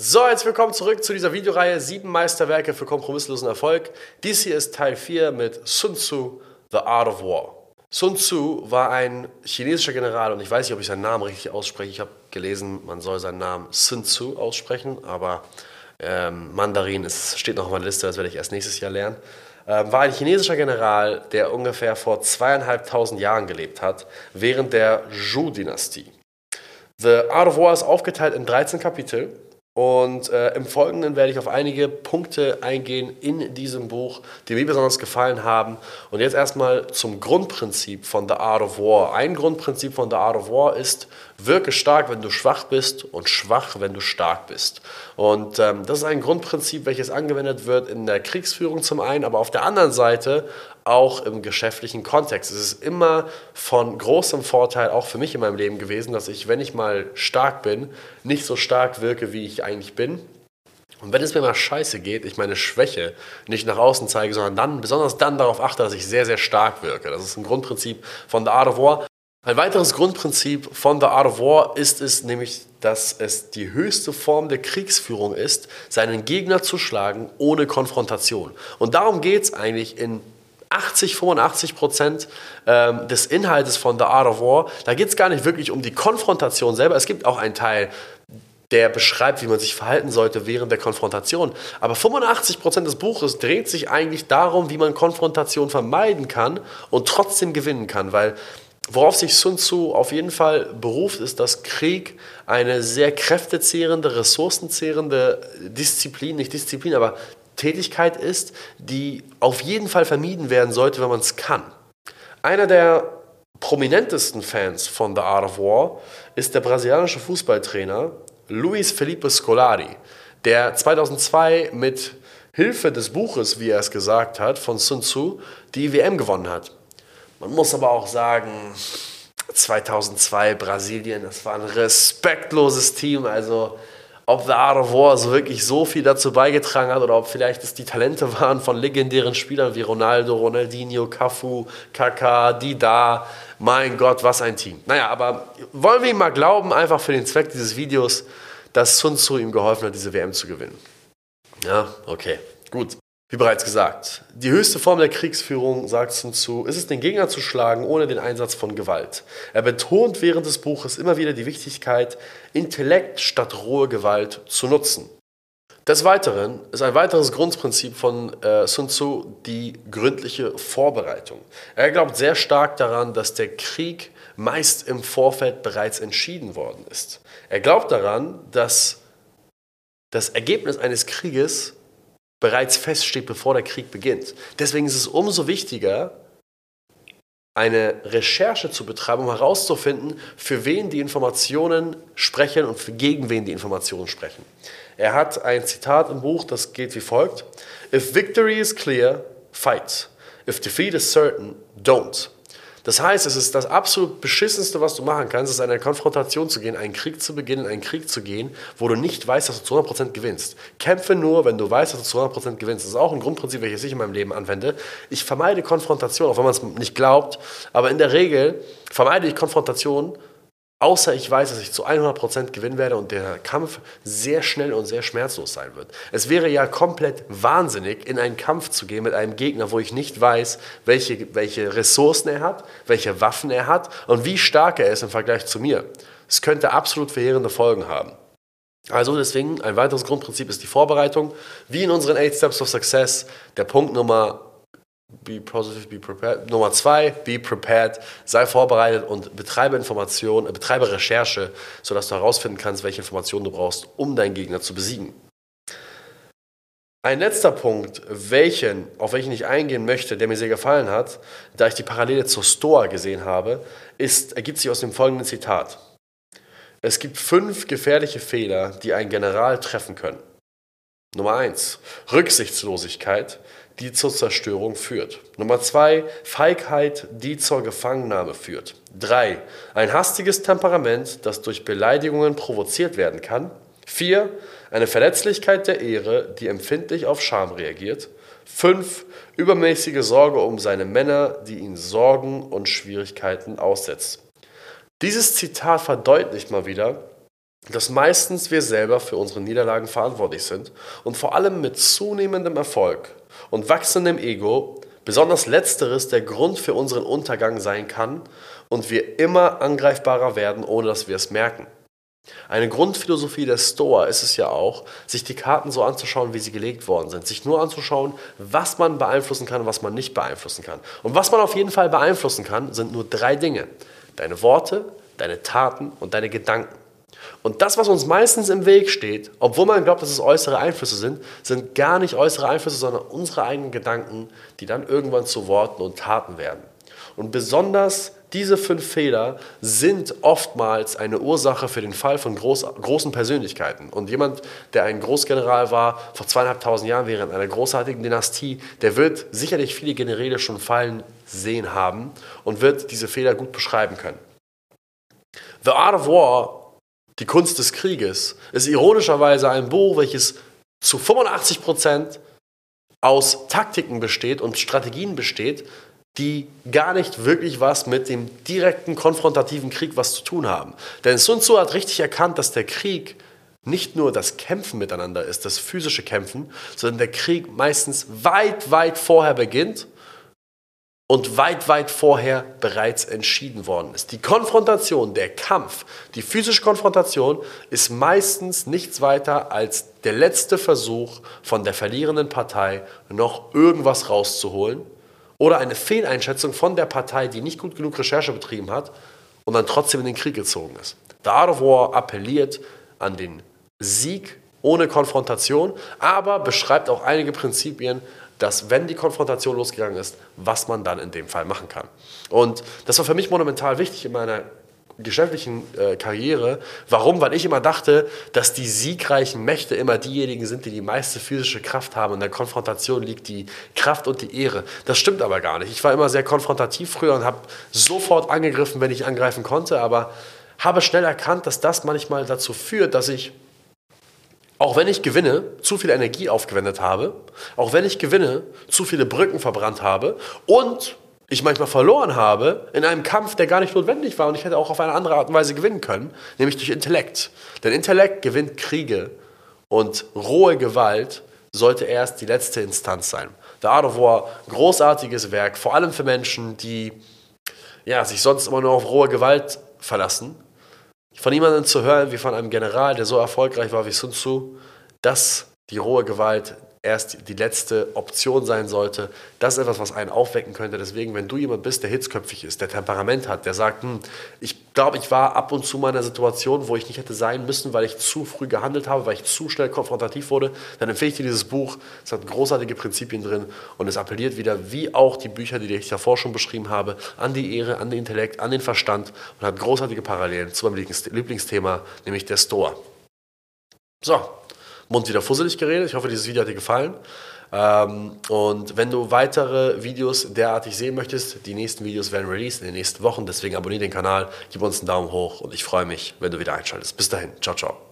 So, jetzt willkommen zurück zu dieser Videoreihe Sieben Meisterwerke für kompromisslosen Erfolg. Dies hier ist Teil 4 mit Sun Tzu, The Art of War. Sun Tzu war ein chinesischer General und ich weiß nicht, ob ich seinen Namen richtig ausspreche. Ich habe gelesen, man soll seinen Namen Sun Tzu aussprechen, aber ähm, Mandarin ist, steht noch auf meiner Liste, das werde ich erst nächstes Jahr lernen. Ähm, war ein chinesischer General, der ungefähr vor zweieinhalbtausend Jahren gelebt hat, während der Zhou-Dynastie. The Art of War ist aufgeteilt in 13 Kapitel und äh, im Folgenden werde ich auf einige Punkte eingehen in diesem Buch, die mir besonders gefallen haben. Und jetzt erstmal zum Grundprinzip von The Art of War. Ein Grundprinzip von The Art of War ist, wirke stark, wenn du schwach bist und schwach, wenn du stark bist. Und ähm, das ist ein Grundprinzip, welches angewendet wird in der Kriegsführung zum einen, aber auf der anderen Seite auch im geschäftlichen Kontext. Es ist immer von großem Vorteil, auch für mich in meinem Leben gewesen, dass ich, wenn ich mal stark bin, nicht so stark wirke, wie ich eigentlich bin. Und wenn es mir mal scheiße geht, ich meine Schwäche nicht nach außen zeige, sondern dann, besonders dann darauf achte, dass ich sehr, sehr stark wirke. Das ist ein Grundprinzip von The Art of War. Ein weiteres Grundprinzip von The Art of War ist es nämlich, dass es die höchste Form der Kriegsführung ist, seinen Gegner zu schlagen ohne Konfrontation. Und darum geht es eigentlich in 80, 85 Prozent ähm, des Inhaltes von The Art of War. Da geht es gar nicht wirklich um die Konfrontation selber. Es gibt auch einen Teil, der beschreibt, wie man sich verhalten sollte während der Konfrontation. Aber 85 Prozent des Buches dreht sich eigentlich darum, wie man Konfrontation vermeiden kann und trotzdem gewinnen kann, weil Worauf sich Sun Tzu auf jeden Fall beruft, ist, dass Krieg eine sehr kräftezehrende, ressourcenzehrende Disziplin, nicht Disziplin, aber Tätigkeit ist, die auf jeden Fall vermieden werden sollte, wenn man es kann. Einer der prominentesten Fans von The Art of War ist der brasilianische Fußballtrainer Luis Felipe Scolari, der 2002 mit Hilfe des Buches, wie er es gesagt hat, von Sun Tzu die WM gewonnen hat. Man muss aber auch sagen, 2002 Brasilien, das war ein respektloses Team, also ob The Art of War so wirklich so viel dazu beigetragen hat oder ob vielleicht es die Talente waren von legendären Spielern wie Ronaldo, Ronaldinho, Cafu, Kaká, Dida. Mein Gott, was ein Team. Naja, aber wollen wir ihm mal glauben, einfach für den Zweck dieses Videos, dass Sun Tzu ihm geholfen hat, diese WM zu gewinnen. Ja, okay, gut. Wie bereits gesagt, die höchste Form der Kriegsführung, sagt Sun Tzu, ist es, den Gegner zu schlagen ohne den Einsatz von Gewalt. Er betont während des Buches immer wieder die Wichtigkeit, Intellekt statt rohe Gewalt zu nutzen. Des Weiteren ist ein weiteres Grundprinzip von äh, Sun Tzu die gründliche Vorbereitung. Er glaubt sehr stark daran, dass der Krieg meist im Vorfeld bereits entschieden worden ist. Er glaubt daran, dass das Ergebnis eines Krieges bereits feststeht, bevor der Krieg beginnt. Deswegen ist es umso wichtiger, eine Recherche zu betreiben, um herauszufinden, für wen die Informationen sprechen und gegen wen die Informationen sprechen. Er hat ein Zitat im Buch, das geht wie folgt: If victory is clear, fight. If defeat is certain, don't. Das heißt, es ist das absolut beschissenste, was du machen kannst, ist eine Konfrontation zu gehen, einen Krieg zu beginnen, einen Krieg zu gehen, wo du nicht weißt, dass du zu 100% gewinnst. Kämpfe nur, wenn du weißt, dass du zu 100% gewinnst. Das ist auch ein Grundprinzip, welches ich in meinem Leben anwende. Ich vermeide Konfrontation, auch wenn man es nicht glaubt, aber in der Regel vermeide ich Konfrontation, Außer ich weiß, dass ich zu 100% gewinnen werde und der Kampf sehr schnell und sehr schmerzlos sein wird. Es wäre ja komplett wahnsinnig, in einen Kampf zu gehen mit einem Gegner, wo ich nicht weiß, welche, welche Ressourcen er hat, welche Waffen er hat und wie stark er ist im Vergleich zu mir. Es könnte absolut verheerende Folgen haben. Also deswegen, ein weiteres Grundprinzip ist die Vorbereitung. Wie in unseren 8 Steps of Success, der Punkt Nummer Be positive, be prepared. Nummer zwei, be prepared. Sei vorbereitet und betreibe Informationen, äh, betreibe Recherche, sodass du herausfinden kannst, welche Informationen du brauchst, um deinen Gegner zu besiegen. Ein letzter Punkt, welchen, auf welchen ich eingehen möchte, der mir sehr gefallen hat, da ich die Parallele zur Stoa gesehen habe, ist, ergibt sich aus dem folgenden Zitat. Es gibt fünf gefährliche Fehler, die ein General treffen können. Nummer eins, Rücksichtslosigkeit die zur Zerstörung führt. Nummer zwei, Feigheit, die zur Gefangennahme führt. Drei, ein hastiges Temperament, das durch Beleidigungen provoziert werden kann. Vier, eine Verletzlichkeit der Ehre, die empfindlich auf Scham reagiert. Fünf, übermäßige Sorge um seine Männer, die ihn Sorgen und Schwierigkeiten aussetzt. Dieses Zitat verdeutlicht mal wieder, dass meistens wir selber für unsere Niederlagen verantwortlich sind und vor allem mit zunehmendem Erfolg und wachsendem Ego besonders letzteres der Grund für unseren Untergang sein kann und wir immer angreifbarer werden, ohne dass wir es merken. Eine Grundphilosophie der Stoa ist es ja auch, sich die Karten so anzuschauen, wie sie gelegt worden sind. Sich nur anzuschauen, was man beeinflussen kann was man nicht beeinflussen kann. Und was man auf jeden Fall beeinflussen kann, sind nur drei Dinge. Deine Worte, deine Taten und deine Gedanken. Und das, was uns meistens im Weg steht, obwohl man glaubt, dass es äußere Einflüsse sind, sind gar nicht äußere Einflüsse, sondern unsere eigenen Gedanken, die dann irgendwann zu Worten und Taten werden. Und besonders diese fünf Fehler sind oftmals eine Ursache für den Fall von groß, großen Persönlichkeiten. Und jemand, der ein Großgeneral war vor zweieinhalbtausend Jahren während einer großartigen Dynastie, der wird sicherlich viele Generäle schon fallen sehen haben und wird diese Fehler gut beschreiben können. The Art of War die Kunst des Krieges ist ironischerweise ein Buch, welches zu 85 Prozent aus Taktiken besteht und Strategien besteht, die gar nicht wirklich was mit dem direkten konfrontativen Krieg was zu tun haben. Denn Sun Tzu hat richtig erkannt, dass der Krieg nicht nur das Kämpfen miteinander ist, das physische Kämpfen, sondern der Krieg meistens weit, weit vorher beginnt und weit, weit vorher bereits entschieden worden ist. Die Konfrontation, der Kampf, die physische Konfrontation ist meistens nichts weiter als der letzte Versuch von der verlierenden Partei, noch irgendwas rauszuholen oder eine Fehleinschätzung von der Partei, die nicht gut genug Recherche betrieben hat und dann trotzdem in den Krieg gezogen ist. The Art of War appelliert an den Sieg ohne Konfrontation, aber beschreibt auch einige Prinzipien, dass wenn die Konfrontation losgegangen ist, was man dann in dem Fall machen kann. Und das war für mich monumental wichtig in meiner geschäftlichen äh, Karriere. Warum? Weil ich immer dachte, dass die siegreichen Mächte immer diejenigen sind, die die meiste physische Kraft haben. In der Konfrontation liegt die Kraft und die Ehre. Das stimmt aber gar nicht. Ich war immer sehr konfrontativ früher und habe sofort angegriffen, wenn ich angreifen konnte, aber habe schnell erkannt, dass das manchmal dazu führt, dass ich auch wenn ich gewinne, zu viel Energie aufgewendet habe, auch wenn ich gewinne, zu viele Brücken verbrannt habe und ich manchmal verloren habe in einem Kampf, der gar nicht notwendig war und ich hätte auch auf eine andere Art und Weise gewinnen können, nämlich durch Intellekt. Denn Intellekt gewinnt Kriege und rohe Gewalt sollte erst die letzte Instanz sein. The Art of War, großartiges Werk, vor allem für Menschen, die ja, sich sonst immer nur auf rohe Gewalt verlassen von jemandem zu hören wie von einem General, der so erfolgreich war wie Sun Tzu, dass die rohe Gewalt erst die letzte Option sein sollte. Das ist etwas, was einen aufwecken könnte. Deswegen, wenn du jemand bist, der hitzköpfig ist, der Temperament hat, der sagt, hm, ich glaube, ich war ab und zu mal in einer Situation, wo ich nicht hätte sein müssen, weil ich zu früh gehandelt habe, weil ich zu schnell konfrontativ wurde, dann empfehle ich dir dieses Buch. Es hat großartige Prinzipien drin und es appelliert wieder, wie auch die Bücher, die ich davor schon beschrieben habe, an die Ehre, an den Intellekt, an den Verstand und hat großartige Parallelen zu meinem Lieblingsthema, nämlich der Store. So, Mund wieder fusselig geredet. Ich hoffe, dieses Video hat dir gefallen. Ähm, und wenn du weitere Videos derartig sehen möchtest, die nächsten Videos werden released in den nächsten Wochen. Deswegen abonniere den Kanal, gib uns einen Daumen hoch und ich freue mich, wenn du wieder einschaltest. Bis dahin, ciao, ciao.